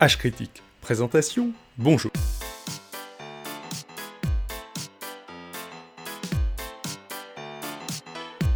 H critique. Présentation, bonjour.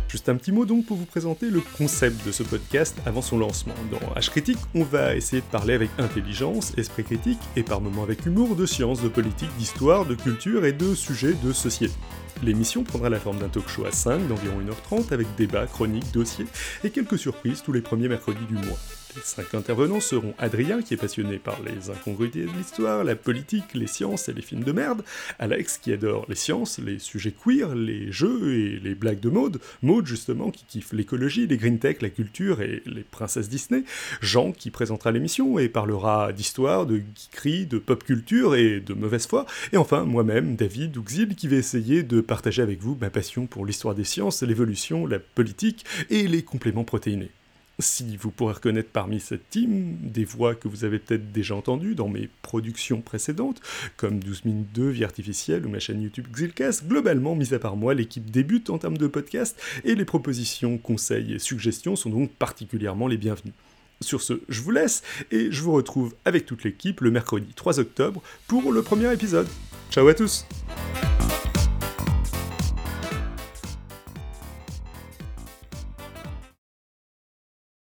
Juste un petit mot donc pour vous présenter le concept de ce podcast avant son lancement. Dans H Critique, on va essayer de parler avec intelligence, esprit critique et par moments avec humour de sciences, de politique, d'histoire, de culture et de sujets de société. L'émission prendra la forme d'un talk show à 5 d'environ 1h30 avec débat, chroniques, dossiers et quelques surprises tous les premiers mercredis du mois. Les cinq intervenants seront Adrien, qui est passionné par les incongruités de l'histoire, la politique, les sciences et les films de merde, Alex, qui adore les sciences, les sujets queer, les jeux et les blagues de mode, Maud justement, qui kiffe l'écologie, les green tech, la culture et les princesses Disney, Jean, qui présentera l'émission et parlera d'histoire, de geekerie, de pop culture et de mauvaise foi, et enfin moi-même, David Ouxil, qui vais essayer de partager avec vous ma passion pour l'histoire des sciences, l'évolution, la politique et les compléments protéinés. Si vous pourrez reconnaître parmi cette team des voix que vous avez peut-être déjà entendues dans mes productions précédentes, comme 12 minutes de vie artificielle ou ma chaîne YouTube Xilcast, globalement, mis à part moi, l'équipe débute en termes de podcast et les propositions, conseils et suggestions sont donc particulièrement les bienvenues. Sur ce, je vous laisse et je vous retrouve avec toute l'équipe le mercredi 3 octobre pour le premier épisode. Ciao à tous